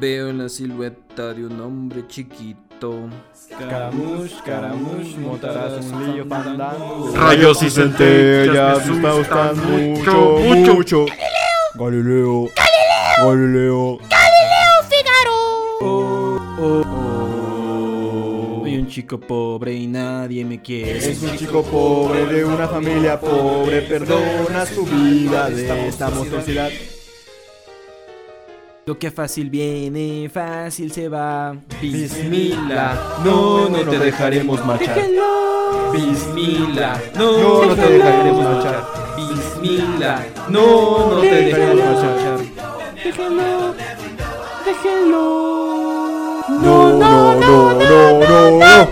Veo en la silueta de un hombre chiquito. Caramush, caramush, montarás un fandango. Rayos y centellas, me está gustando mucho, mucho, mucho. Galileo, Galileo, Oh, oh, oh. Soy un chico pobre y nadie me quiere. Es un chico pobre de una familia pobre, perdona su vida de esta monstruosidad. Lo que fácil viene, fácil se va. Bismillah, no, no te dejaremos marchar. Bismillah, No, no te dejaremos marchar. Bismillah, no, no te dejaremos marchar. Déjenlo, déjenlo. No, no, no, no, no, no.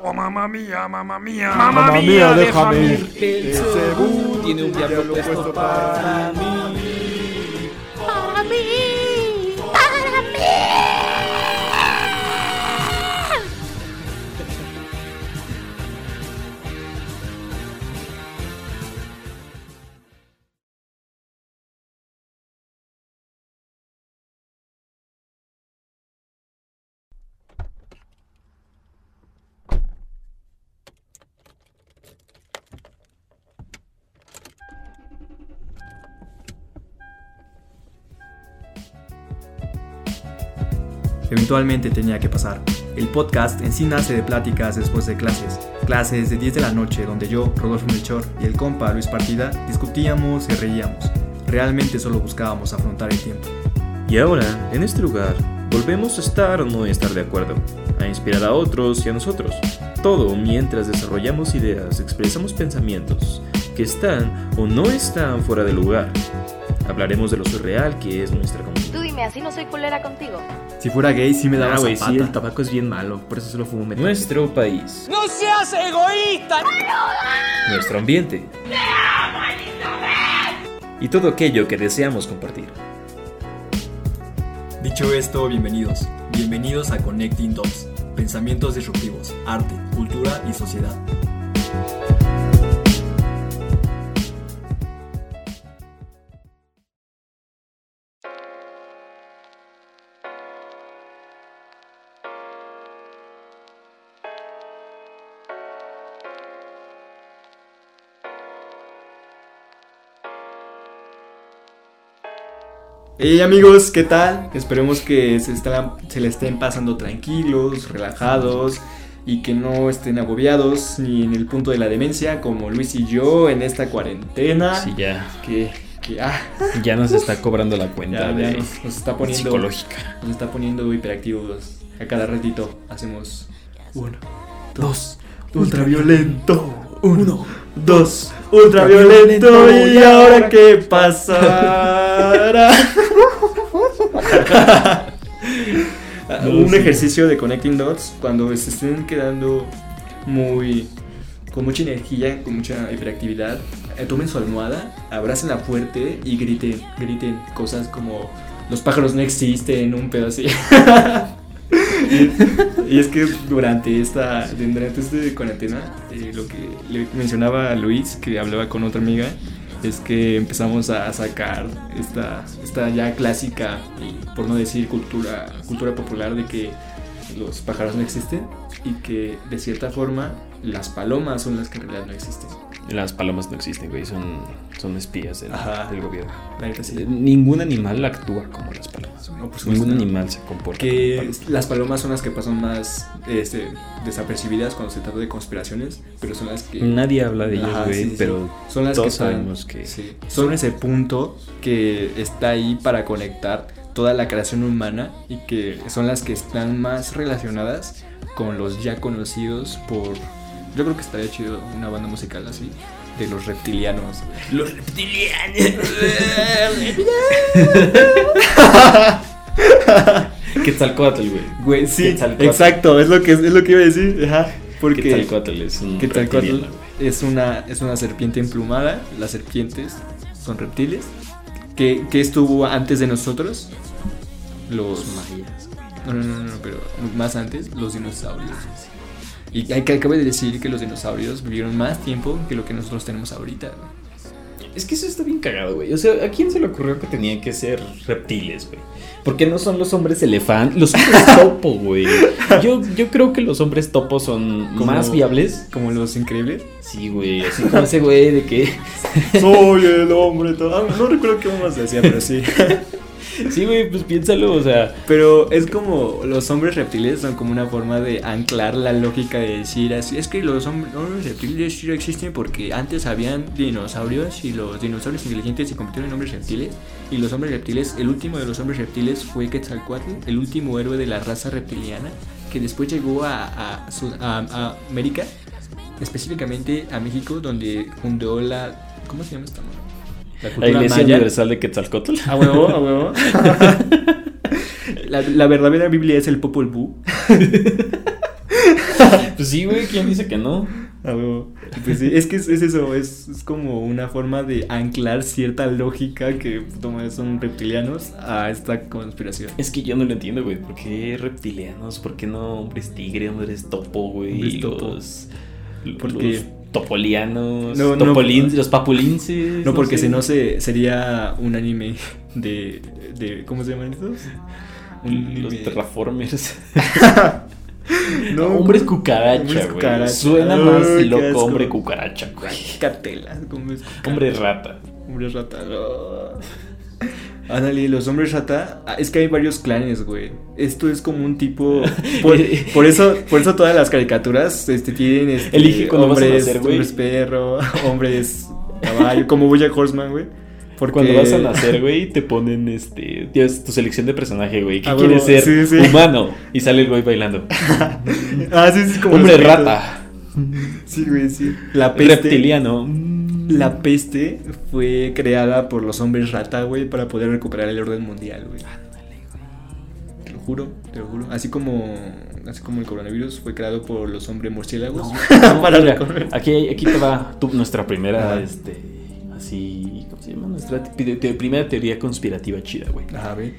Oh, mamá mía, mamá mía. Mamma mía, déjame ir. Belcebú tiene un diablo puesto para mí. Eventualmente tenía que pasar. El podcast en sí nace de pláticas después de clases. Clases de 10 de la noche donde yo, Rodolfo Melchor y el compa Luis Partida discutíamos y reíamos. Realmente solo buscábamos afrontar el tiempo. Y ahora, en este lugar, volvemos a estar o no estar de acuerdo, a inspirar a otros y a nosotros. Todo mientras desarrollamos ideas, expresamos pensamientos que están o no están fuera de lugar. Hablaremos de lo surreal que es nuestra comunidad. Tú dime, así no soy culera contigo. Si fuera gay sí me daba Ah, güey, sí, el tabaco es bien malo, por eso solo fumo metal. Nuestro país. ¡No seas egoísta! Nuestro ambiente. Y todo aquello que deseamos compartir. Dicho esto, bienvenidos. Bienvenidos a Connecting Dots. Pensamientos disruptivos, arte, cultura y sociedad. Hey amigos, ¿qué tal? Esperemos que se, están- se le estén pasando tranquilos, relajados y que no estén agobiados ni en el punto de la demencia como Luis y yo en esta cuarentena. Sí, ya. Que, que ah, Ya nos está cobrando la cuenta ya, ya nos, nos está poniendo psicológica. nos está poniendo hiperactivos. A cada ratito hacemos uno, dos, ultraviolento, uno, dos, ultraviolento y ahora qué pasará. Un ejercicio de connecting dots cuando se estén quedando muy con mucha energía, con mucha hiperactividad, eh, tomen su almohada, abrácenla fuerte y griten, griten cosas como los pájaros no existen, un pedo así. y, y es que durante esta durante este cuarentena eh, lo que le mencionaba a Luis que hablaba con otra amiga es que empezamos a sacar esta, esta ya clásica y por no decir cultura cultura popular de que los pájaros no existen y que de cierta forma las palomas son las que en realidad no existen. Las palomas no existen, güey, son, son espías del, gobierno. Sí. Ningún animal actúa como las palomas, güey. No, Ningún no. animal se comporta que como las palomas son las que pasan más este, desapercibidas cuando se trata de conspiraciones, pero son las que Nadie habla de ellos, Ajá, güey, sí, sí, pero son las todos que sabemos que... sí, son ese punto que está ahí para conectar toda la creación humana y que son las que están más relacionadas con los ya conocidos por yo creo que estaría chido una banda musical así de los reptilianos. Los Quetzalcóatl, güey. Güey, sí, exacto, es lo que es lo que iba a decir, ajá, porque Quetzalcóatl es un es una, es una serpiente emplumada. Las serpientes son reptiles. que, que estuvo antes de nosotros? Los mayas. No, no, no, no, pero más antes, los dinosaurios. Y hay que acabe de decir que los dinosaurios vivieron más tiempo que lo que nosotros tenemos ahorita. güey. Es que eso está bien cagado, güey. O sea, ¿a quién se le ocurrió que tenían que ser reptiles, güey? Porque no son los hombres elefante, los hombres topo, güey. Yo, yo creo que los hombres topo son Como- más viables. Como los increíbles. Sí, güey. Así como ese güey de que. Soy el hombre todo. Ah, no recuerdo qué más decía, pero sí. Sí, güey, pues piénsalo, o sea. Pero es como los hombres reptiles son como una forma de anclar la lógica de decir así. Es que los hombres, reptiles sí existen porque antes habían dinosaurios y los dinosaurios inteligentes se convirtieron en hombres reptiles. Y los hombres reptiles, el último de los hombres reptiles fue Quetzalcoatl, el último héroe de la raza reptiliana que después llegó a, a a- a América, específicamente a México, donde fundó la. ¿Cómo se llama esta madre? La Iglesia maya. Universal de Quetzalcóatl. A huevo, a huevo. la, la verdadera Biblia es el Popol Vuh. Pues sí, güey, ¿quién dice que no? A huevo. Pues sí, es que es, es eso, es, es como una forma de anclar cierta lógica que toma- son reptilianos a esta conspiración. Es que yo no lo entiendo, güey. ¿Por qué reptilianos? ¿Por qué no hombres tigre, hombres topo, güey? Hombres topo. Los, Porque- los topolianos, No, no, topolin- no. los papulinces. No, porque sé. si no se, sería un anime de, de. ¿Cómo se llaman estos? Un Los terraformers. No, hombres cucaracha, güey. Suena más loco hombre cucaracha, güey. Cartela. ¿cómo es cucaracha? Hombre rata. Hombre rata. no. Ándale, los hombres rata. ah, Es que hay varios clanes, güey. Esto es como un tipo. Por, por eso, por eso todas las caricaturas este, tienen este, Elige hombres, nacer, hombres perro, hombres caballo, como Bojack Horseman, güey. Porque Cuando vas a nacer, güey, te ponen este. Tienes tu selección de personaje, güey. ¿Qué Ah, quieres ser? sí, sí. Humano. Y sale el güey bailando. ah, sí, sí, como Hombre rata. Sí, güey, sí. La peste. Reptiliano. La peste fue creada por los hombres rata, güey, para poder recuperar el orden mundial, güey. Te lo juro, te lo juro. Así como, así como el coronavirus fue creado por los hombres murciélagos. No, para mira, aquí, aquí te va tu- nuestra primera, este, así, ¿cómo se llama? Nuestra te- te- primera teoría conspirativa chida, güey. Ajá, güey.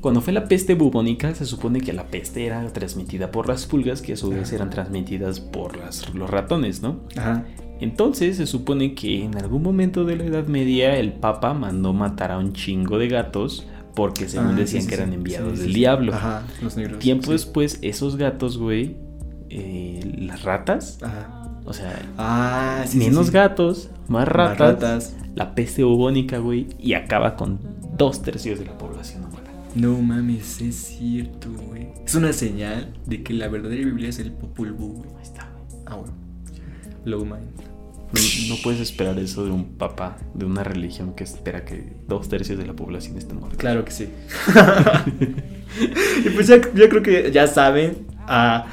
Cuando fue la peste bubónica, se supone que la peste era transmitida por las pulgas, que a su vez eran transmitidas por las- los ratones, ¿no? Ajá. Entonces se supone que en algún momento de la Edad Media el Papa mandó matar a un chingo de gatos porque según Ah, decían sí, que eran enviados Sí, del sí. diablo. Ajá, los negros. Tiempo después, esos gatos, güey, eh, las ratas, Ajá. o sea, Ah, menos gatos, más Más ratas, la peste bubónica, güey, y acaba con dos tercios de la población humana. No mames, es cierto, güey. Es una señal de que la verdadera Biblia es el Popol Vuh, güey. Ahí está. Ah, güey. Low mind. No, puedes esperar eso de un papa, de una religión que espera que dos tercios de la población esté muerta. Claro que sí. y pues ya, yo creo que ya saben a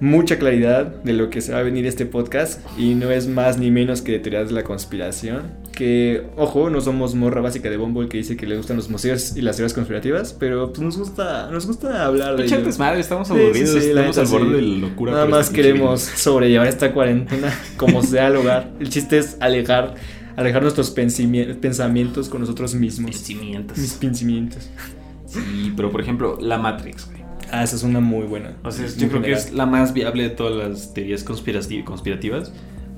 mucha claridad de lo que se va a venir este podcast. Y no es más ni menos que de teorías de la conspiración. Que, ojo, no somos morra básica de Bumble que dice que le gustan los museos y las teorías conspirativas. Pero pues nos gusta, nos gusta hablar de ello. desmadre, estamos aburridos, sí, sí, la estamos al borde de la locura. Nada más queremos sobrellevar esta cuarentena como sea al hogar. El chiste es alejar, alejar nuestros pensamientos con nosotros mismos. Vencimientos. Mis pensamientos. Sí, pero por ejemplo, la Matrix, güey. Ah, esa es una muy buena. O sea, yo creo que es la más viable de todas las teorías conspirati- conspirativas.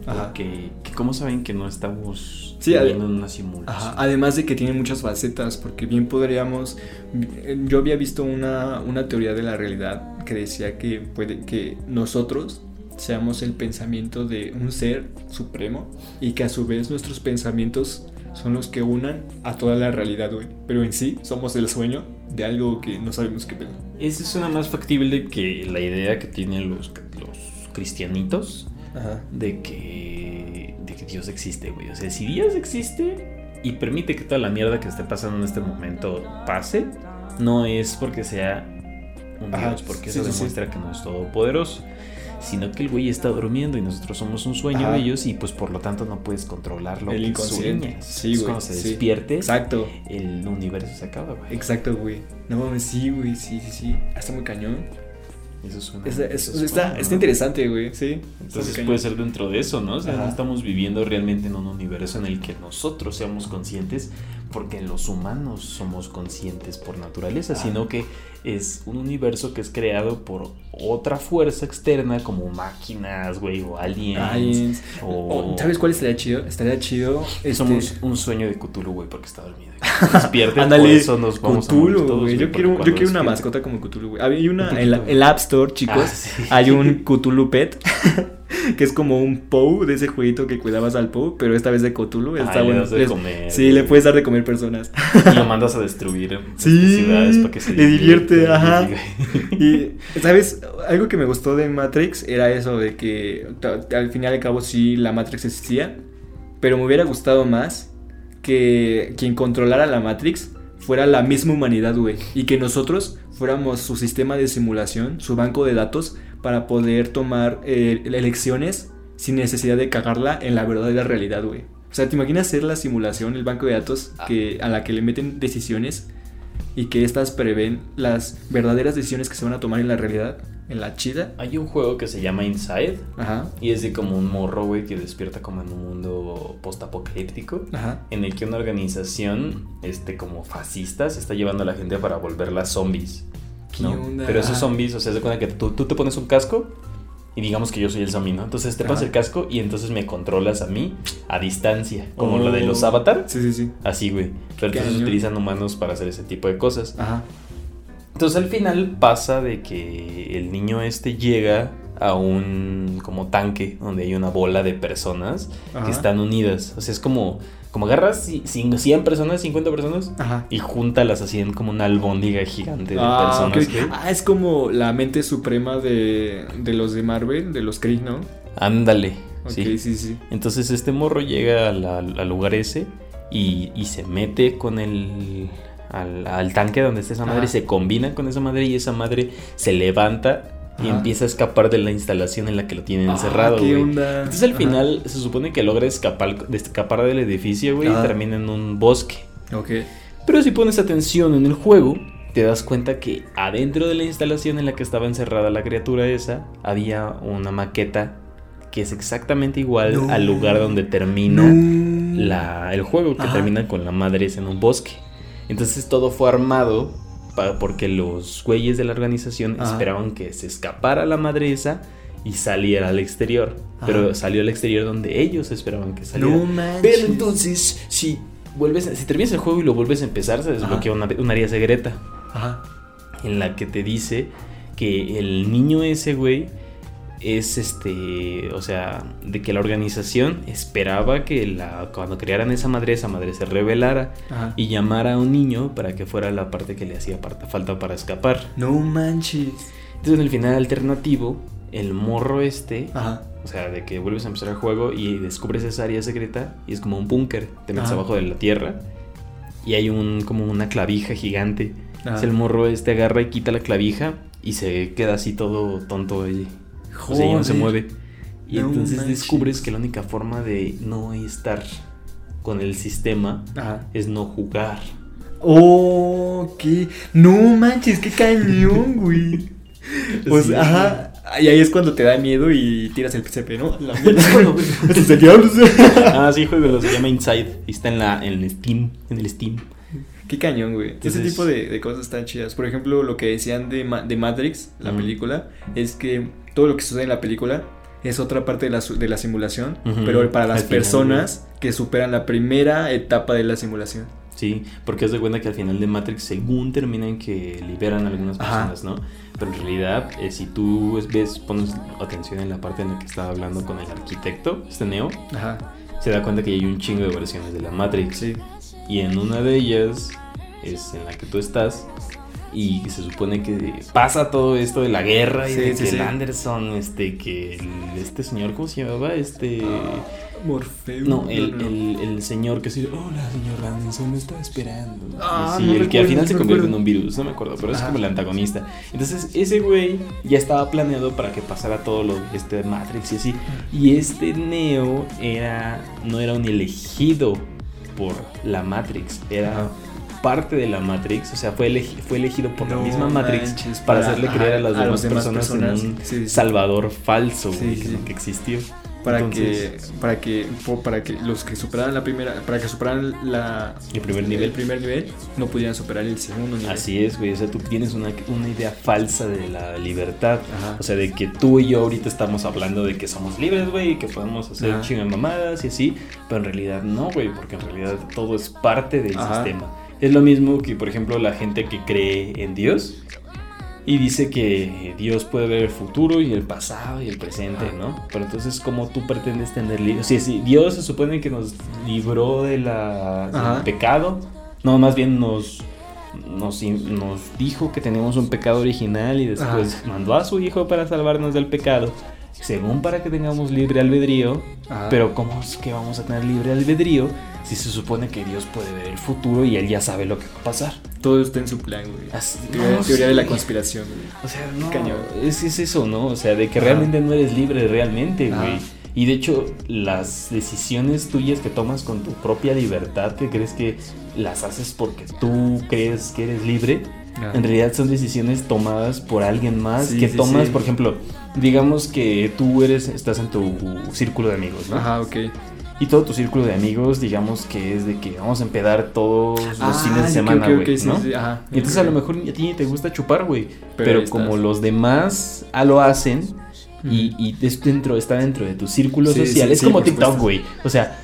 Ajá. Porque, que ¿cómo saben que no estamos Sí, viviendo ade- en una simulación? Ajá, además de que tiene muchas facetas, porque bien podríamos... Yo había visto una, una teoría de la realidad que decía que puede que nosotros seamos el pensamiento de un ser supremo y que a su vez nuestros pensamientos son los que unan a toda la realidad, güey. Pero en sí somos el sueño de algo que no sabemos qué pedo. Esa es una más factible que la idea que tienen los, los cristianitos Ajá. de que Dios existe, güey. O sea, si Dios existe y permite que toda la mierda que esté pasando en este momento pase, no es porque sea un Ajá, Dios, porque sí, eso sí, sí. demuestra que no es todopoderoso. Sino que el güey está durmiendo y nosotros somos un sueño Ajá. de ellos y pues por lo tanto no puedes controlar lo El que inconsciente. Sí, güey, Cuando se sí. despierte, Exacto. el universo se acaba, güey. Exacto, güey. No mames, sí, güey, sí, sí, sí. Está muy cañón. Eso es. Es- es- eso es está, está ¿no? interesante, güey, sí. Entonces puede ser dentro de eso, ¿no? O sea, Ajá. no estamos viviendo realmente en un universo en el que nosotros seamos conscientes, porque los humanos somos conscientes por naturaleza, sino que es un universo que es creado por otra fuerza externa como máquinas, güey, o aliens. Aliens. o- O, ¿Sabes cuál estaría chido? Estaría chido. este- Somos un sueño de Cthulhu, güey, porque está dormido. Despierte, por eso nos vamos a morir Cthulhu, todos, güey. Yo quiero, yo quiero una mascota como Cthulhu, güey. Hay una Un en la, el App Store, chicos. Ah, sí. Hay un Cthulhu Pet. que es como un Pou de ese jueguito que cuidabas al Pou, pero esta vez de Cthulhu. Está le bueno. das de Les- comer, sí, le puedes dar de comer personas. Y lo mandas a destruir Sí, ciudades para que se le divierte, ajá. güey. Y, ¿sabes? Algo que me gustó de Matrix era eso de que al final y al cabo sí la Matrix existía, pero me hubiera gustado más que quien controlara la Matrix fuera la misma humanidad, güey, y que nosotros fuéramos su sistema de simulación, su banco de datos para poder tomar eh, elecciones sin necesidad de cagarla en la verdadera realidad, güey. O sea, ¿te imaginas ser la simulación, el banco de datos que, a la que le meten decisiones y que estas prevén las verdaderas decisiones que se van a tomar en la realidad, en la chida? Hay un juego que se llama Inside Ajá, y es de como un morro, güey, que despierta como en un mundo postapocalíptico ajá. en el que una organización, este, como fascista, se está llevando a la gente para volverlas zombies. ¿Qué ¿no? onda? Pero esos zombies, o sea, se cuenta que tú, tú te pones un casco y digamos que yo soy el zombie, ¿no? Entonces te pones el casco y entonces me controlas a mí a distancia, como Oh. lo de los avatar. Sí, sí, sí. Así, güey. Pero entonces Cañón. utilizan humanos para hacer ese tipo de cosas. Ajá. Entonces al final pasa de que el niño este llega a un como tanque donde hay una bola de personas Ajá. que están unidas. O sea, es como, como agarras ci- cin- 100 personas, 50 personas Ajá. y júntalas así en como una albóndiga gigante de Ah, personas. ok. güey. Ah, es como la mente suprema de, de los de Marvel, de los Kree, ¿no? Ándale. Ok, sí. sí, sí. Entonces este morro llega al, al- al lugar ese y, y se mete con el... Al, al tanque donde está esa madre, Ajá. se combina con esa madre y esa madre se levanta y Ajá. empieza a escapar de la instalación en la que lo tienen Ah, encerrado. ¿qué güey. onda? Entonces al Ajá. final se supone que logra escapar, escapar del edificio, güey, y termina en un bosque. Ok. Pero si pones atención en el juego, te das cuenta que adentro de la instalación en la que estaba encerrada la criatura esa, había una maqueta que es exactamente igual No. al lugar donde termina No. la- el juego, que Ajá. termina con la madre esa en un bosque. Entonces todo fue armado porque los güeyes de la organización Ajá. esperaban que se escapara la madre esa y saliera al exterior. Ajá. Pero salió al exterior donde ellos esperaban que saliera. No manches. Pero entonces, si vuelves, si terminas el juego y lo vuelves a empezar, se desbloquea una, un área secreta Ajá. en la que te dice que el niño ese, güey, es este, o sea, de que la organización esperaba que la, cuando crearan esa madre, esa madre se revelara Ajá. y llamara a un niño para que fuera la parte que le hacía falta para escapar. No manches. Entonces en el final alternativo, el morro este, Ajá. o sea, de que vuelves a empezar el juego y descubres esa área secreta y es como un búnker, te metes Ajá. abajo de la tierra y hay un como una clavija gigante. Entonces el morro este agarra y quita la clavija y se queda así todo tonto y, o sea, ya no se Joder. mueve. Y No entonces manches. descubres que la única forma de no estar con el sistema Ajá. es no jugar. Oh, qué. No manches, qué cañón, güey. Pues, Sí. ajá. Y ahí es cuando te da miedo y tiras el PCP, ¿no? La mierda. Este es el diablo. ah, sí, juego, se llama Inside y está en la en Steam, en el Steam. Qué cañón, güey. Ese tipo de, de cosas están chidas. Por ejemplo, lo que decían de, Ma- de Matrix, la Ujú. película, es que todo lo que sucede en la película es otra parte de la, de la simulación, pero para Al las final, personas que superan la primera etapa de la simulación. Sí, porque haz de cuenta que al final de Matrix, según termina en que liberan a algunas Ajá. personas, ¿no? Pero en realidad, eh, si tú ves, pones atención en la parte en la que estaba hablando con el arquitecto, este Neo, Ajá, se da cuenta que hay un chingo de versiones de la Matrix. sí. Y en una de ellas es en la que tú estás. Y se supone que pasa todo esto de la guerra y Sí, de sí, que sí. el Anderson, este, que el- este señor, ¿cómo se llamaba? Este. Morfeo. No, el, el, el señor que sí, hola señor Anderson, me está esperando. Ah, sí, no el que al final se convierte recuerdo. en un virus, no me acuerdo, pero es Ajá. como el antagonista. Entonces, ese güey ya estaba planeado para que pasara todo lo de este Matrix y así. Y este Neo era, no era un elegido por la Matrix, era parte de la Matrix, o sea, fue, elegi- fue elegido por la misma Matrix manches, para, para- hacerle creer a las a demás personas, personas. en un Sí, sí. salvador falso Sí, que- que existió. Para Entonces- que para que para que los que superaran la primera para que superaran la El primer el nivel. primer nivel no pudieran superar el segundo nivel. Así es, güey. O sea, tú tienes una, una idea falsa de la libertad. Ajá. O sea, de que tú y yo ahorita estamos hablando de que somos libres, güey, y que podemos hacer chingas mamadas y así. Pero en realidad no, güey, porque en realidad todo es parte del Ajá. sistema. Es lo mismo que, por ejemplo, la gente que cree en Dios y dice que Dios puede ver el futuro y el pasado y el presente. ¿no? Pero entonces, ¿cómo tú pretendes tener libre? O sea, si Dios se supone que nos libró de la, del pecado, no, más bien nos, nos, nos dijo que teníamos un pecado original y después mandó a su hijo para salvarnos del pecado, según para que tengamos libre albedrío. Ajá. Pero ¿cómo es que vamos a tener libre albedrío si se supone que Dios puede ver el futuro y él ya sabe lo que va a pasar? todo está en su plan, güey. Así- Teoría, no, teoría de la conspiración, güey. O sea, no, Cañón. es, es eso, ¿no? O sea, de que Ajá. realmente no eres libre realmente, Ajá. güey. Y de hecho, las decisiones tuyas que tomas con tu propia libertad, que crees que las haces porque tú crees que eres libre, Ajá. en realidad son decisiones tomadas por alguien más Sí, que sí, tomas, por ejemplo, digamos que tú eres, estás en tu círculo de amigos, ¿no? Ajá, ok. Y todo tu círculo de amigos, digamos que es de que vamos a empedar todos los Ah, fines de semana, güey, ¿no? sí, ajá. Y entonces a lo mejor a ti te gusta chupar, güey. Pero como los demás ah, lo hacen y, y es dentro, está dentro de tu círculo Sí, social. es como TikTok, güey. O sea,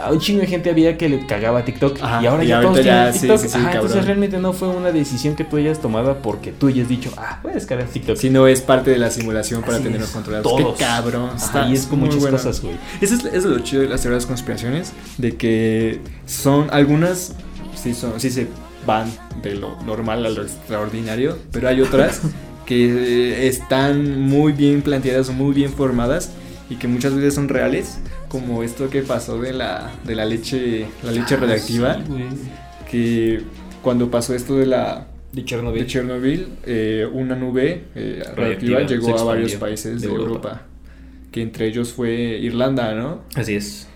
a un chingo de gente había que le cagaba a TikTok. Ajá, y ahora y ya todos ya, tienen TikTok. sí, sí, Ajá, cabrón. entonces realmente no fue una decisión que tú hayas tomado porque tú hayas dicho, ah, voy a descargar TikTok. Si no es parte de la simulación para Así tenerlos es. controlados. Todos. Qué cabrón. Ajá, y es con muy muchas bueno. cosas, güey. Eso es, eso es lo chido de las teorías de conspiraciones, de que son algunas, sí, son, sí se van de lo normal a lo extraordinario, pero hay otras que están muy bien planteadas o muy bien formadas y que muchas veces son reales, como esto que pasó de la, de la leche, la leche Ah, radiactiva, sí, que cuando pasó esto de la De Chernobyl. de Chernobyl, eh, una nube eh, Radiactiva llegó a varios países de, de Europa. Europa. que entre ellos fue Irlanda, ¿no? Así es.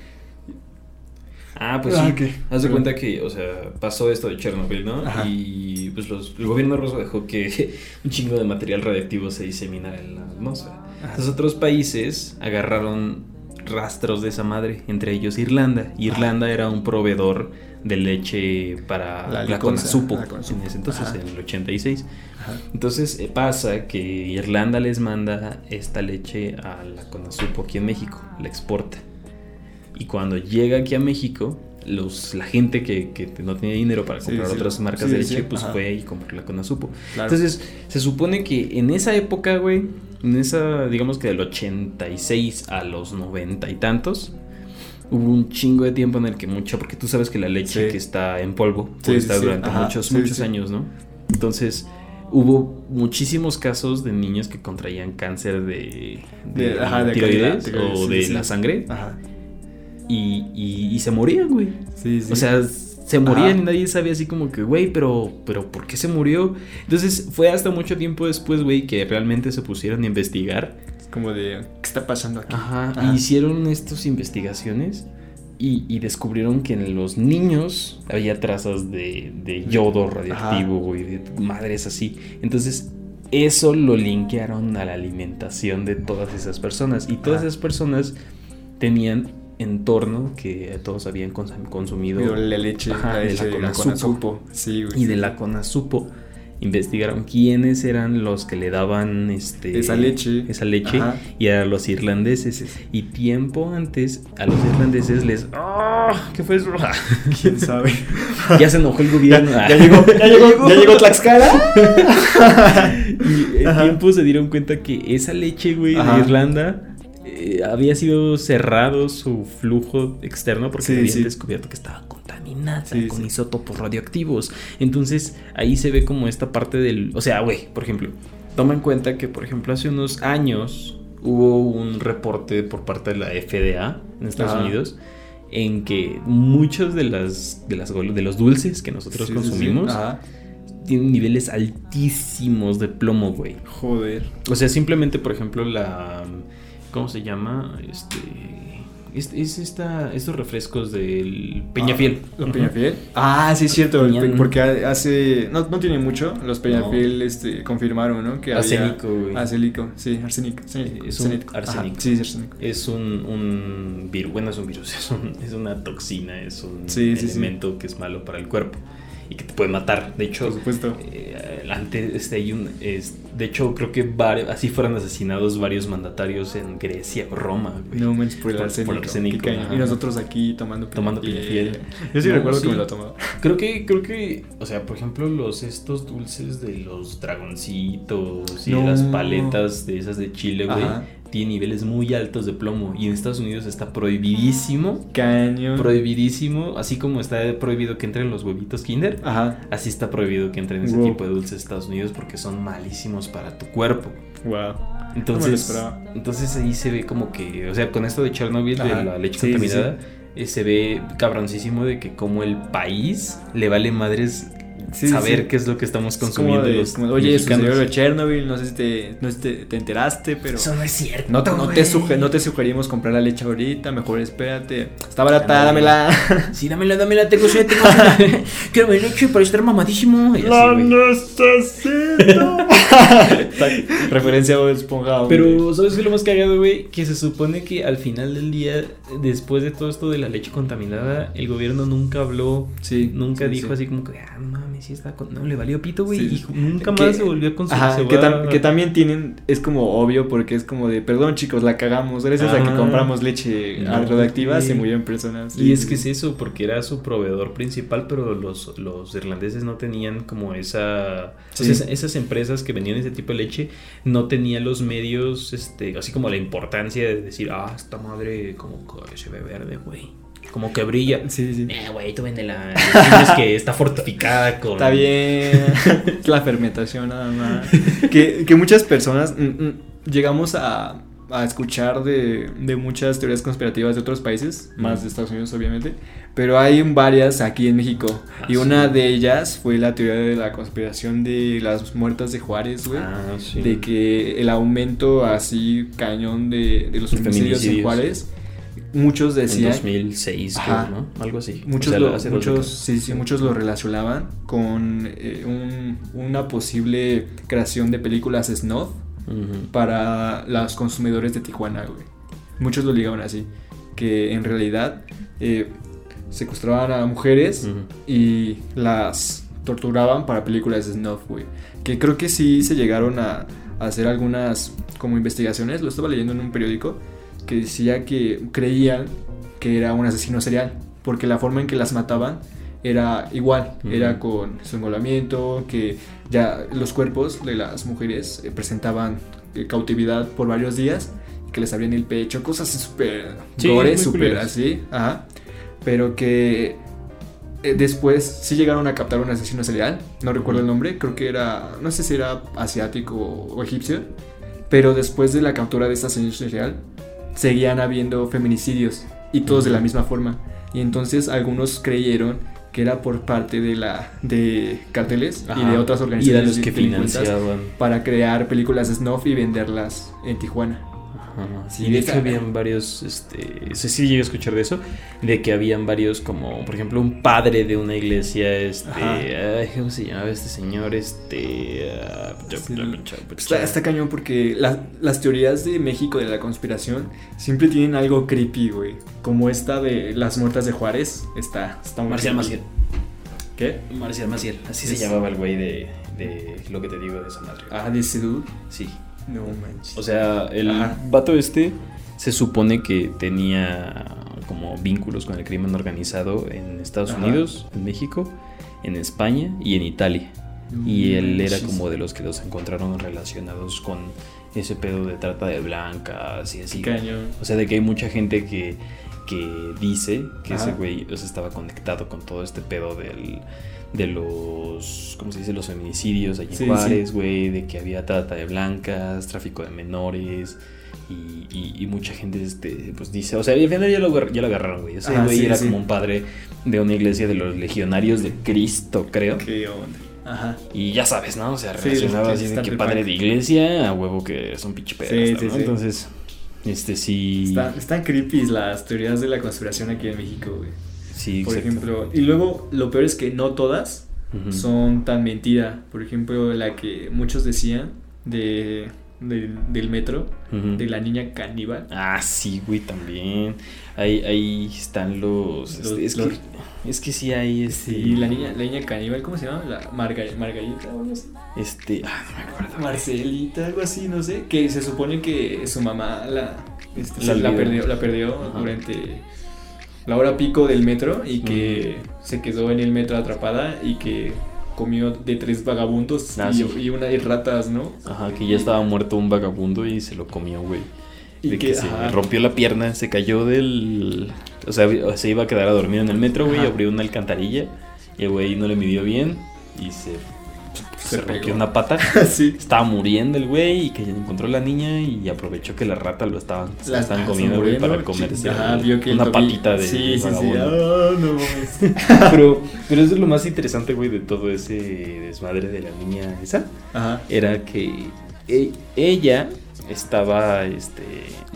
Ah, pues Ah, sí. Haz de cuenta que, o sea, pasó esto de Chernobyl, ¿no? Ajá. Y pues los- el gobierno ruso dejó que un chingo de material radiactivo se diseminara en la atmósfera. Entonces otros países agarraron rastros de esa madre, entre ellos Irlanda. Irlanda era un proveedor de leche para La la, Conasupo en ese entonces, Ajá. en el 86. Ajá. Entonces eh, pasa que Irlanda les manda esta leche a la Conasupo aquí en México, la exporta. Y cuando llega aquí a México, los, la gente que, que no tenía dinero para comprar sí. otras marcas Sí, de leche, pues ajá. fue y compró la Conasupo. Claro. Entonces, se supone que en esa época, güey, en esa, digamos que del 86 a los 90 y tantos, hubo un chingo de tiempo en el que mucha, porque tú sabes que la leche que está en polvo puede estar durante ajá, muchos, muchos años, ¿no? Entonces, hubo muchísimos casos de niños que contraían cáncer de, de, De- ajá, de tiroides calidad, o sí, de sí. la sangre Ajá. Y, y- y se morían, güey. Sí, sí. O sea, se morían y nadie sabía así como que, güey, pero, pero ¿por qué se murió? Entonces fue hasta mucho tiempo después, güey, que realmente se pusieron a investigar. Es como de, ¿qué está pasando aquí? Ajá. Ajá. Y hicieron estas investigaciones y, y descubrieron que en los niños había trazas de, de yodo radioactivo, güey, de madres así. Entonces, eso lo linkearon a la alimentación de todas esas personas. Y todas Ajá. esas personas tenían entorno que todos habían consum- consumido Pero la leche, Ajá, la de leche la de la Conasupo. Sí, güey. y de la Conasupo investigaron quiénes eran los que le daban este Esa leche. esa leche Ajá. y a los irlandeses y tiempo antes a los irlandeses les ¡Ah! ¿qué fue eso? ¿Quién sabe? ya se enojó el gobierno Ah. ya llegó, ya llegó, ya llegó Tlaxcala. y Ajá. tiempo se dieron cuenta que esa leche güey Ajá. de Irlanda eh, había sido cerrado su flujo externo porque Sí, habían sí. descubierto que estaba contaminada Sí, con isótopos radioactivos. Entonces ahí se ve como esta parte del... O sea, güey, por ejemplo, toma en cuenta que, por ejemplo, hace unos años hubo un reporte por parte de la FDA en Estados. Unidos en que muchos de las de las gol- de los dulces que nosotros consumimos tienen niveles altísimos de plomo, güey. Joder. O sea, simplemente, por ejemplo, la. ¿Cómo se llama? Este. Es, es esta, estos refrescos del Peñafiel. ¿Los Peñafiel? Ah, sí, es cierto. Porque hace. No, no tiene mucho. Los Peñafiel No. este, confirmaron, ¿no? Que Arsénico, había. Arsénico, sí, arsénico. sí, Es un arsénico. Ajá, arsénico. Sí, es arsénico. Es un, un virus, bueno, es un virus, es, un- es una toxina, es un Sí, sí, sí. elemento que es malo para el cuerpo y que te puede matar. De hecho, Por supuesto. eh, antes este, hay un, es- de hecho creo que varios, así fueron asesinados varios mandatarios en Grecia o Roma. güey. No manches por el arsénico. Y nosotros aquí tomando Tomando Peñafiel. Peñafiel. Yo sí No, recuerdo sí. que me lo tomaba. Creo que, creo que, o sea, por ejemplo, los estos dulces de los dragoncitos y No. las paletas de esas de Chile, güey, Ajá. Tienen niveles muy altos de plomo. Y en Estados Unidos está prohibidísimo Cañón. prohibidísimo, así como está prohibido que entren los huevitos Kinder, Ajá. así está prohibido que entren ese Wow. tipo de dulces a Estados Unidos porque son malísimos para tu cuerpo. Wow. Entonces, esperaba. entonces ahí se ve como que, o sea, con esto de Chernobyl, Ajá. de la leche Sí, sí, contaminada, eh, se ve cabroncísimo de que como el país le vale madres Sí, saber sí. qué es lo que estamos Es como consumiendo de- los Oye, mexicanos. sucedió lo de Chernobyl, no sé si te, no sé si te, te enteraste, pero... Eso no es cierto. No, te- no, te suge- no te sugerimos comprar la leche ahorita, mejor espérate. Está barata, dámela. Sí, dámela, dámela, tengo sed, tengo sed. Quiero mi leche para estar mamadísimo. Y así, necesito. Referencia a Bob Esponja. güey. Pero, ¿sabes qué es lo más cagado, güey? Que se supone que al final del día, después de todo esto de la leche contaminada, el gobierno nunca habló, Sí, nunca sí, dijo sí. así como que, ah, mames, sí está con... No, le valió pito, güey. Y nunca Que- más se volvió a consumir. Ajá, que, tam- que también tienen, es como obvio porque es como de, perdón chicos, la cagamos, gracias a que Ajá. compramos leche No, radioactiva se murieron personas. Y es que es eso, porque era su proveedor principal, pero los, los irlandeses no tenían como esa... o Sí. sea, esas- esas empresas que vendían ese tipo de leche no tenían los medios, este, así como la importancia de decir, ah, esta madre como que se ve verde, güey. Como que brilla. Sí, sí. Eh, güey, tú véndela. Tienes que está fortificada con... Está bien. la fermentación nada más. que, que muchas personas mm, mm, llegamos a, a escuchar de, de muchas teorías conspirativas de otros países, más de Estados Unidos obviamente, pero hay varias aquí en México. Ah, y sí. una de ellas fue la teoría de la conspiración de las muertas de Juárez, güey. Ah, sí. De que el aumento así cañón de, de los feminicidios en. Juárez, muchos En decían 2006, Ajá. creo, ¿no? Algo así. Muchos, O sea, lo, muchos, sí, sí, muchos lo relacionaban con eh, un- una posible creación de películas snuff Para los consumidores de Tijuana, güey. Muchos lo ligaban así, que en realidad eh, secuestraban a mujeres y las torturaban para películas snuff, güey. Que creo que sí se llegaron a, a hacer algunas como investigaciones, lo estaba leyendo en un periódico, que decía que creían que era un asesino serial, porque la forma en que las mataban era igual, era con estrangulamiento, que ya los cuerpos de las mujeres eh, presentaban eh, cautividad por varios días, que les abrían el pecho, cosas súper Sí, gore, súper así, ajá, pero que eh, después sí llegaron a captar un asesino serial, no recuerdo el nombre, creo que era, no sé si era asiático o egipcio, pero después de la captura de este asesino serial, seguían habiendo feminicidios y todos de la misma forma. Y entonces algunos creyeron que era por parte de la de carteles y de otras Y de organizaciones los que financiaban. para crear películas snuff y venderlas en Tijuana. Ajá. Sí, y de esa- hecho habían varios, este, no sé si llegué a escuchar de eso, de que habían varios como, por ejemplo, un padre de una iglesia, este, ay, ¿cómo se llamaba este señor? Este, ah, Sí. Está, está cañón porque la- las teorías de México de la conspiración siempre tienen algo creepy, güey. Como esta de las muertas de Juárez. Está, está muy Marcial. Maciel. ¿Qué? Marcial Maciel, así Es- se llamaba el güey de, de lo que te digo de esa madre. Ah, de ese dude. Sí. No manches. O sea, el Ajá. vato este se supone que tenía como vínculos con el crimen organizado en Estados Ajá. Unidos, en México, en España y en Italia. Y él era como de los que los encontraron relacionados con ese pedo de trata de blancas y así. Cañón. O sea, de que hay mucha gente que, que dice que ese güey o sea, estaba conectado con todo este pedo del, de los, ¿cómo se dice? Los feminicidios allí en Sí, sí. Juárez, güey, de que había trata de blancas, tráfico de menores. Y, y- y mucha gente este, pues dice, o sea, al final ya lo, ya lo agarraron, güey. Ese Ah, güey sí, era sí. como un padre de una iglesia de los legionarios de Cristo, creo. ¿Qué onda? Ajá. Y ya sabes, ¿no? O sea, Sí, relacionado los que así de que padre punk. de iglesia, a huevo que son pinche Sí, pederasta, sí, ¿no? sí. Entonces, Este sí. Están, están creepy las teorías de la conspiración aquí en México, güey. sí, Por exacto. ejemplo, y luego lo peor es que no todas Son tan mentira. Por ejemplo, la que muchos decían de, del- del metro, de la niña caníbal. Ah, sí, güey, también. Ahí, ahí están los. Los- este, es, los- que, es que sí hay este. Sí, la niña, la niña caníbal, ¿cómo se llama? La Marga, Margarita o algo así. Este. Ah, no me acuerdo. Marcelita, algo así, no sé. Que se supone que su mamá la, este, La perdió, la perdió Ajá. durante la hora pico del metro y que se quedó en el metro atrapada y que comió de tres vagabundos Ah, y, sí. y una de ratas, ¿no? Ajá, que ya estaba muerto un vagabundo y se lo comió, güey. Y de que, que, se rompió la pierna, se cayó del. O sea, se iba a quedar a dormir en el metro, güey, abrió una alcantarilla y el güey no le midió bien y se. Se, Se rompió una pata. sí. Estaba muriendo el güey y que encontró la niña y aprovechó que la rata lo estaban, La estaban comiendo, güey, para comerse el- vio que una patita de Sí, sí, sí. Ah, no. Pero, pero eso es lo más interesante, güey, de todo ese desmadre de la niña esa. Ajá. Era que e- ella estaba este,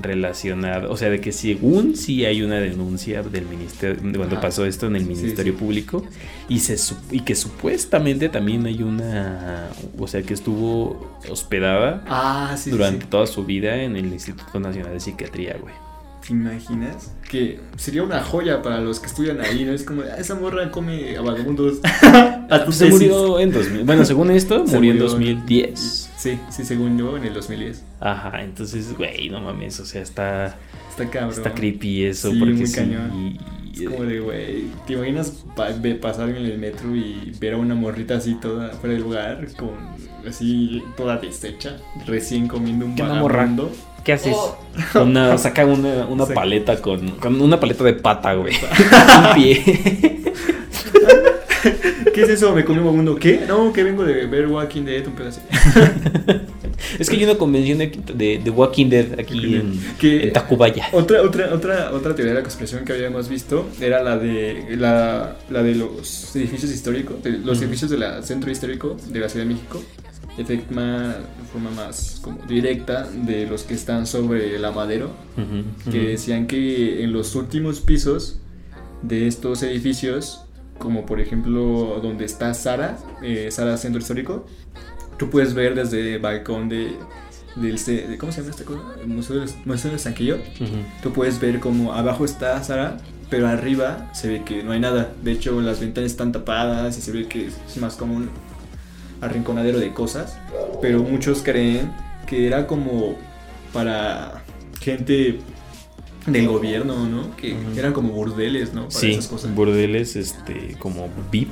relacionada, o sea, de que según sí hay una denuncia del ministerio, cuando Ajá. pasó esto en el Ministerio sí. Público, y, se, y que supuestamente también hay una, o sea, que estuvo hospedada Ah, sí, durante toda su vida en el Instituto Nacional de Psiquiatría, güey. ¿Te imaginas? Que sería una joya para los que estudian ahí, ¿no? Es como, "Ah, esa morra come a vagabundos. a Se tesis". murió en 2000, bueno, según esto, Se murió en murió. 2010. Sí, sí, según yo, en el 2010. Ajá, entonces, güey, no mames, o sea, está, Está cabrón. está creepy eso, Sí, porque muy sí, cañón. Es como de, güey, ¿te imaginas pasar en el metro y ver a una morrita así toda fuera del lugar, con así toda deshecha, recién comiendo un vagabundo? ¿Qué haces? Oh. Una, saca una, una paleta con, con una paleta de pata, güey. un pie. ¿Qué es eso? Me comí un vagabundo. ¿Qué? No, que vengo de ver Walking Dead, un pedazo. es que hay una convención de, de, de Walking Dead aquí en, Que- en Tacubaya. Otra, otra, otra, otra teoría de la conspiración que habíamos visto era la de la, la de los edificios históricos, de los edificios del centro histórico de la Ciudad de México, de forma, de forma más como directa de los que están sobre la Madero, Ujú, que ujú. decían que en los últimos pisos de estos edificios, como por ejemplo donde está Sara, eh, Sara Centro Histórico, tú puedes ver desde el balcón de, del, de- ¿cómo se llama esta cosa? El Museo de, Museo de San Quillot. Ujú. Tú puedes ver como abajo está Sara, pero arriba se ve que no hay nada. De hecho, las ventanas están tapadas y se ve que es más como un arrinconadero de cosas. Pero muchos creen que era como para gente del gobierno, ¿no? Que Ujú. eran como burdeles, ¿no? Para Sí, esas cosas. burdeles este, como VIP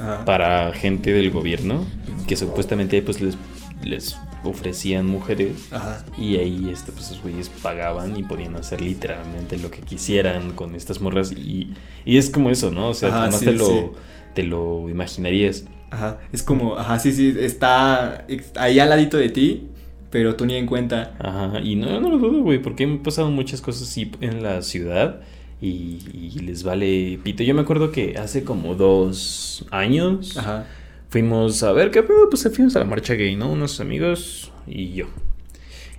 Ajá. para gente del gobierno que supuestamente pues les, les ofrecían mujeres Ajá. y ahí este, pues, esos güeyes pagaban y podían hacer literalmente lo que quisieran con estas morras y, y es como eso, ¿no? O sea, además sí, te, lo, sí. te lo imaginarías. Ajá. Es como, ajá, sí, sí, está ahí al ladito de ti, pero tú ni en cuenta. Ajá, y no, no lo dudo, güey, porque han pasado muchas cosas así en la ciudad y, y les vale pito. Yo me acuerdo que hace como dos años Ajá. fuimos a ver qué pedo, pues fuimos a la marcha gay, ¿no? Unos amigos y yo.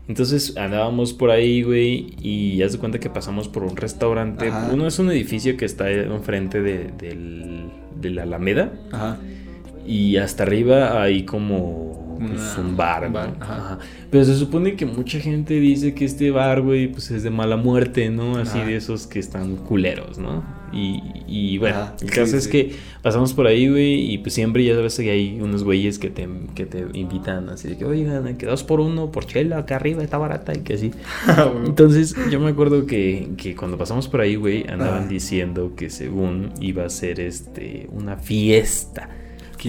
Entonces andábamos por ahí, güey, y ya se cuenta que pasamos por un restaurante. Ajá. Uno es un edificio que está enfrente de, del, de la Alameda. Ajá. Y hasta arriba hay como pues, Una- un bar, un ¿no? bar, ajá. Ajá. Pero se supone que mucha gente dice que este bar, güey, pues es de mala muerte, ¿no? Así Ajá. de esos que están culeros, ¿no? Y, y bueno, el sí, caso es sí. que pasamos por ahí, güey, y pues siempre ya sabes que hay unos güeyes que te, que te invitan así de que, oigan, que dos por uno por chela, acá arriba está barata y que así. Entonces, yo me acuerdo que, que cuando pasamos por ahí, güey, andaban diciendo que según iba a ser este una fiesta.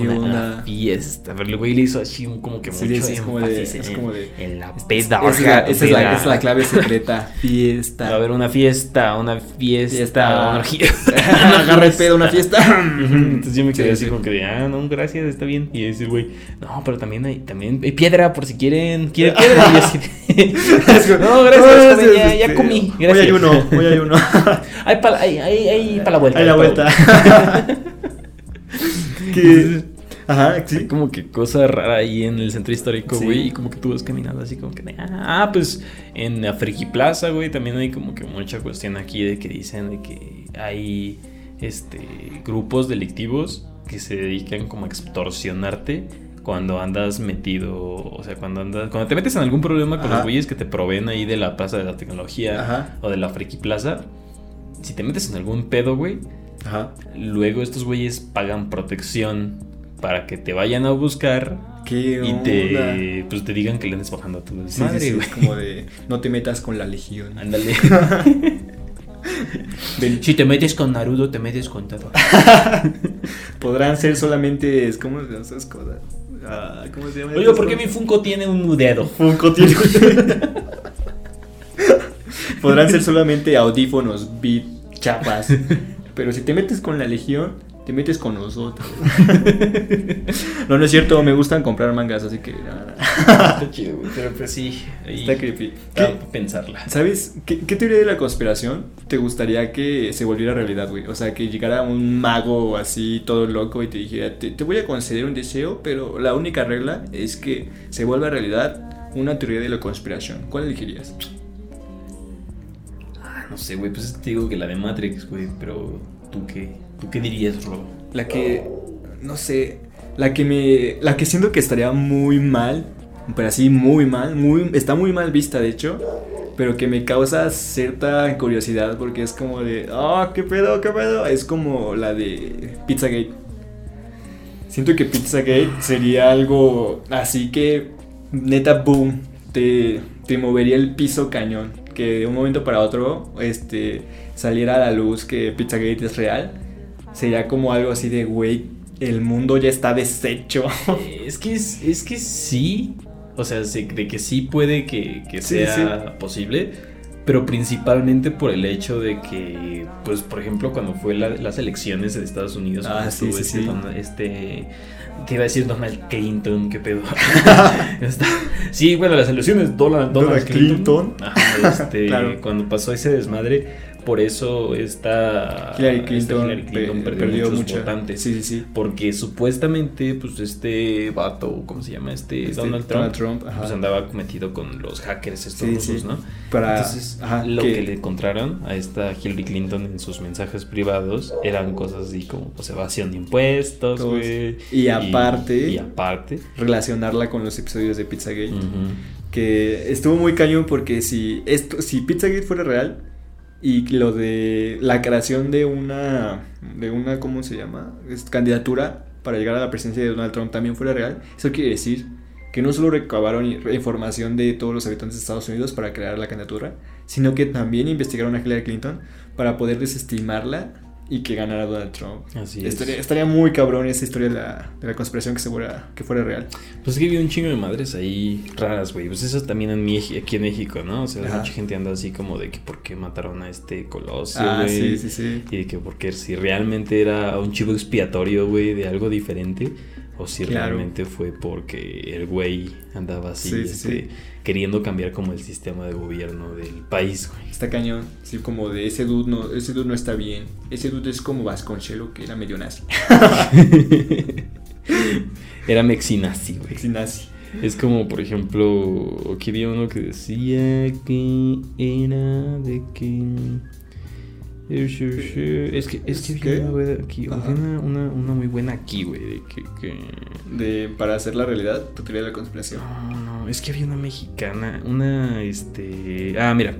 ¿Qué una, fiesta. Pero el güey le hizo así un como que Sí, mucho es como de- es como de- en la peda. esa es la, esa es la- peda. esa es la clave secreta. Fiesta. Va a haber una fiesta, una fiesta, Fiesta. una orgía. Agarra el pedo, una fiesta. Entonces yo me quedé Sí, así sí. como que de, ah, no, gracias, está bien. Y ese güey, no, pero también hay, también hay piedra por si quieren, quieren piedra. Y yo así, no, gracias, joven, ya, ya comí, Voy gracias. a uno, voy a uno. Hay para hay, hay, hay pa' la vuelta. La hay pa' vuelta. Que, Ajá, Hay sí. como que cosa rara ahí en el centro histórico, Sí. güey. Y como que tú vas caminando así como que... de, Ah, pues en la Friki Plaza, güey, también hay como que mucha cuestión aquí de que dicen de que hay este grupos delictivos que se dedican como a extorsionarte cuando andas metido, o sea, cuando andas, cuando te metes en algún problema con Ajá. los güeyes que te proveen ahí de la Plaza de la Tecnología Ajá. o de la Friki Plaza, si te metes en algún pedo, güey, Ajá. luego estos güeyes pagan protección para que te vayan a buscar ¿Qué y onda? te, pues, te digan que le andes bajando a tu Sí, madre, sí, güey. es como de no te metas con la legión. Ándale. Si te metes con Naruto, te metes con todo. Podrán ser solamente es como esas cosas. Ah, ¿Cómo se llama? Oye, ¿por qué mi Funko tiene un dedo? Funko tiene? Podrán ser solamente audífonos, beat, chapas. Pero si te metes con la legión, te metes con nosotros. no, no es cierto, me gustan comprar mangas, así que. nada. Está chido. Pero pues sí. Está creepy. está ¿Qué- para pensarla. ¿Sabes qué, qué teoría de la conspiración te gustaría que se volviera realidad, güey? O sea, que llegara un mago así, todo loco, y te dijera, te, te voy a conceder un deseo, pero la única regla es que se vuelva realidad una teoría de la conspiración. ¿Cuál elegirías? No sé, güey. Pues te digo que la de Matrix, güey. Pero tú qué, tú qué dirías, Rob? La que, no sé, la que me, la que siento que estaría muy mal, pero así muy mal, muy, está muy mal vista, de hecho. Pero que me causa cierta curiosidad porque es como de, ah, qué pedo, qué pedo. Es como la de Pizzagate. Siento que Pizzagate sería algo así que, neta, boom, te, te movería el piso cañón. Que de un momento para otro este, saliera a la luz que Pizzagate es real. Sería como algo así de, güey, el mundo ya está deshecho. Es que, es, es que sí. O sea, de que sí puede que, que Sí, sea posible. Pero principalmente por el hecho de que, pues, por ejemplo, cuando fue la- las elecciones de Estados Unidos, Ah, sí, sí, este, sí. Donald- este- ¿qué iba a decir Donald Clinton? ¿Qué pedo? Sí, bueno, las elecciones Donald, Donald Donald Clinton. Clinton. Ajá, este, Claro. Cuando pasó ese desmadre, por eso esta Hillary esta Clinton, Hillary Clinton pe- perdió, perdió muchos mucha- votantes. Sí, sí, sí. Porque supuestamente, pues este vato, ¿cómo se llama? Este, Este, Donald Trump. Donald Trump, pues andaba metido con los hackers estos Sí, rusos, sí. ¿no? Para, Entonces, ajá, lo que- que... le encontraron a esta Hillary Clinton en sus mensajes privados eran cosas así como pues, evasión de impuestos, güey. Y aparte- Y, aparte. relacionarla con los episodios de Pizzagate. ujú. Que estuvo muy cañón porque si esto, si Pizzagate fuera real y lo de la creación de una, de una, ¿cómo se llama? Candidatura para llegar a la presidencia de Donald Trump también fuera real, eso quiere decir que no solo recabaron información de todos los habitantes de Estados Unidos para crear la candidatura, sino que también investigaron a Hillary Clinton para poder desestimarla y que ganara Donald Trump. Así es. Estaría, estaría muy cabrón esa historia de la, de la conspiración que, se fuera, que fuera real. Pues es que había un chingo de madres ahí raras, güey. Pues eso también en mi, aquí en México, ¿no? O sea, Ajá. mucha gente anda así como de que por qué mataron a este Colosio, Ah, güey. sí, sí, sí. Y de que porque si realmente era un chivo expiatorio, güey, de algo diferente. O si Claro. realmente fue porque el güey andaba así, Sí, sí, este, sí. queriendo cambiar como el sistema de gobierno del país, güey. Está cañón, sí, como de ese dude no, ese dude no está bien. Ese dude es como Vasconchelo, que era medio nazi. Era mexinazi, güey. Sí, nazi. Es como, por ejemplo, aquí había uno que decía que era de que... Es que, es que una, güey, aquí, una, una, una muy buena aquí, güey, de que... que... De, para hacer la realidad, tu teoría de la conspiración. No, no, es que había una mexicana, una, este... Ah, mira,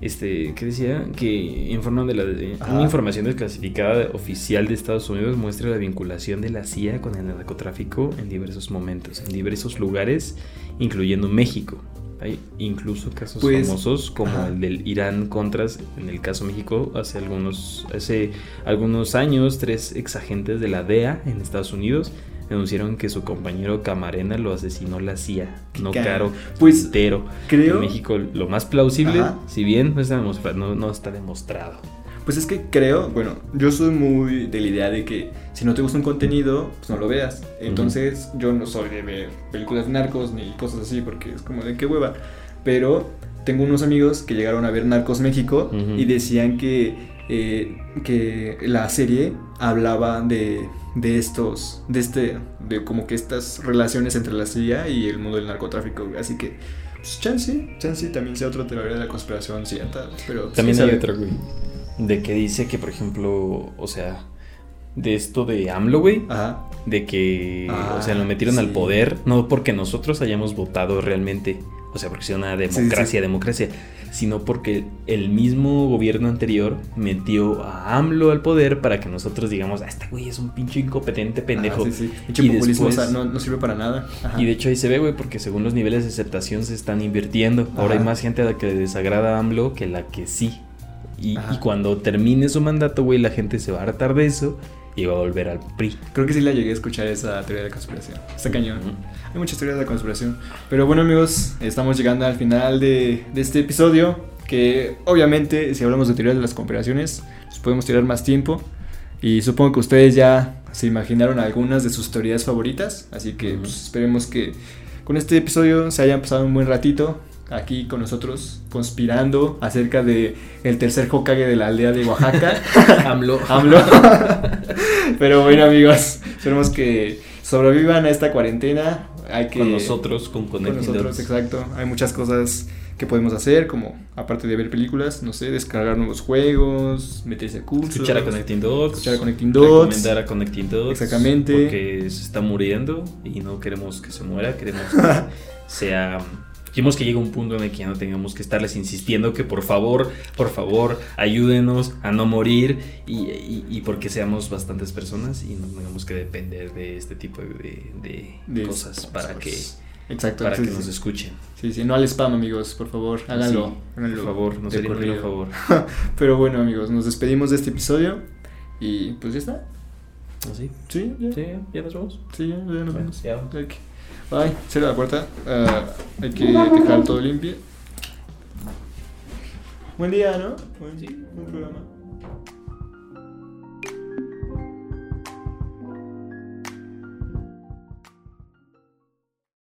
este, ¿qué decía? Que informan de la... Ajá. una información desclasificada oficial de Estados Unidos muestra la vinculación de la CIA con el narcotráfico en diversos momentos, en diversos lugares, incluyendo México. Hay incluso casos Pues, famosos como ajá. el del Irán Contras, en el caso México, hace algunos, hace algunos años, tres exagentes de la DEA en Estados Unidos denunciaron que su compañero Camarena lo asesinó la CIA, no ca- Caro pues, Quintero. creo- En México lo más plausible, Ajá. si bien no está, no, no está demostrado. Pues es que creo, bueno, yo soy muy de la idea de que si no te gusta un contenido, pues no lo veas. Entonces, yo no soy de ver películas de narcos ni cosas así, porque es como de qué hueva. Pero tengo unos amigos que llegaron a ver Narcos México Ujú. y decían que, eh, que la serie hablaba de, de estos, de este, de como que estas relaciones entre la CIA y el mundo del narcotráfico. Así que, pues chance, chance también sea otra teoría de la conspiración cierta, pero pues, También hay otra, güey. De que dice que, por ejemplo, o sea, de esto de AMLO, güey. Ajá. De que, Ah, o sea, lo metieron al poder, no porque nosotros hayamos votado realmente, o sea, porque sea una democracia, sí. democracia, sino porque el mismo gobierno anterior metió a AMLO al poder para que nosotros digamos, ah, este güey es un pinche incompetente pendejo. Ajá, sí, sí. Y populismo, después- o sea, no, no sirve para nada. Ajá. Y de hecho ahí se ve, güey, porque según los niveles de aceptación se están invirtiendo. Ahora hay más gente a la que le desagrada a AMLO que la que sí. Y, cuando termine su mandato, güey, la gente se va a hartar de eso y va a volver al PRI. Creo que sí la llegué a escuchar esa teoría de conspiración. Está cañón. Hay muchas teorías de conspiración. Pero bueno, amigos, estamos llegando al final de, de este episodio. Que obviamente, si hablamos de teorías de las conspiraciones, pues podemos tirar más tiempo. Y supongo que ustedes ya se imaginaron algunas de sus teorías favoritas. Así que pues, esperemos que con este episodio se hayan pasado un buen ratito aquí con nosotros, conspirando acerca de el tercer Hokage de la aldea de Oaxaca. AMLO. AMLO. Pero bueno, amigos, esperemos que sobrevivan a esta cuarentena. Hay que Con nosotros, con con nosotros, exacto. Hay muchas cosas que podemos hacer, como aparte de ver películas, no sé, descargar nuevos juegos, meterse a cursos, Escuchar a Connecting Dots. escuchar a Connecting Dots. Recomendar a Connecting Dots. Exactamente. Porque se está muriendo y no queremos que se muera. Queremos que sea. Queremos que llegue un punto en el que ya no tengamos que estarles insistiendo que por favor, por favor, ayúdenos a no morir y, y- y porque seamos bastantes personas y no tengamos que depender de este tipo de, de de cosas para que, Exacto, para sí, que sí, nos escuchen. Sí, sí, no al spam, amigos, por favor, háganlo. Sí, háganlo por favor, nos de harían un favor. Pero bueno, amigos, nos despedimos de este episodio y pues ya está. ¿Así? Sí, ya. ¿Sí? ¿Ya nos vamos? Sí, ya, ya nos Bueno, vemos. ya. Ok. Bye. Cierra la puerta. Ah, hay que dejar todo limpio. Buen día, ¿no? Buen, buen programa.